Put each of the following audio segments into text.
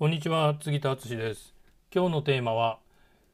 こんにちは杉田敦です。今日のテーマは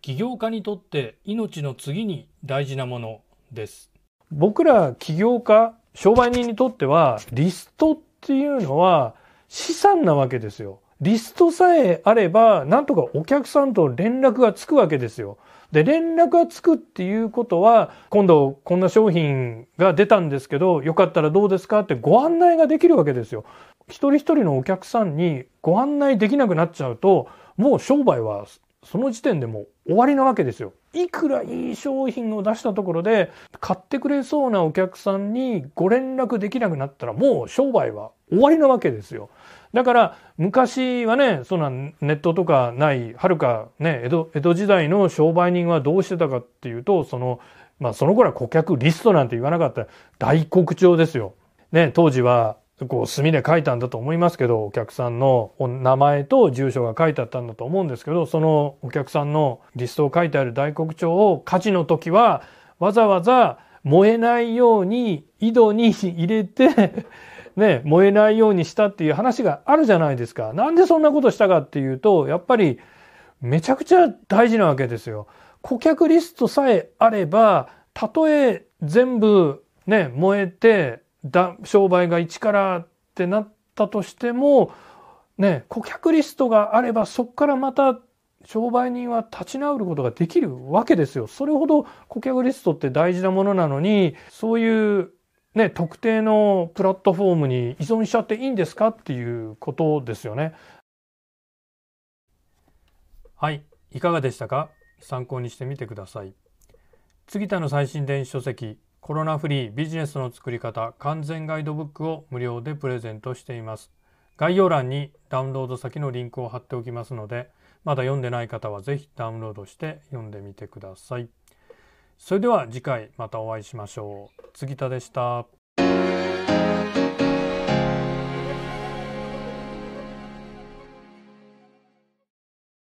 起業家にとって命の次に大事なものです。僕ら起業家商売人にとってはリストっていうのは資産なわけですよ。リストさえあればなんとかお客さんと連絡がつくわけですよ。で連絡がつくっていうことは今度こんな商品が出たんですけどよかったらどうですかってご案内ができるわけですよ。一人一人のお客さんにご案内できなくなっちゃうともう商売はその時点でもう終わりなわけですよ。いくらいい商品を出したところで買ってくれそうなお客さんにご連絡できなくなったらもう商売は終わりなわけですよ。だから昔はねそんなネットとかないはるかね江戸江戸時代の商売人はどうしてたかっていうとそのまあその頃は顧客リストなんて言わなかった大黒帳ですよ。ね当時はこう墨で書いたんだと思いますけどお客さんの名前と住所が書いてあったんだと思うんですけどそのお客さんのリストを書いてある大黒帳を火事の時はわざわざ燃えないように井戸に入れて ね、燃えないようにしたっていう話があるじゃないですか。なんでそんなことしたかっていうと、やっぱりめちゃくちゃ大事なわけですよ。顧客リストさえあれば、たとえ全部ね、燃えてだ商売が一からってなったとしてもね顧客リストがあればそこからまた商売人は立ち直ることができるわけですよ。それほど顧客リストって大事なものなのにそういうね、特定のプラットフォームに依存しちゃっていいんですかっていうことですよね。はい、いかがでしたか？参考にしてみてください。杉田の最新電子書籍コロナフリービジネスの作り方完全ガイドブックを無料でプレゼントしています。概要欄にダウンロード先のリンクを貼っておきますので、まだ読んでない方はぜひダウンロードして読んでみてください。それでは次回またお会いしましょう。杉田でした。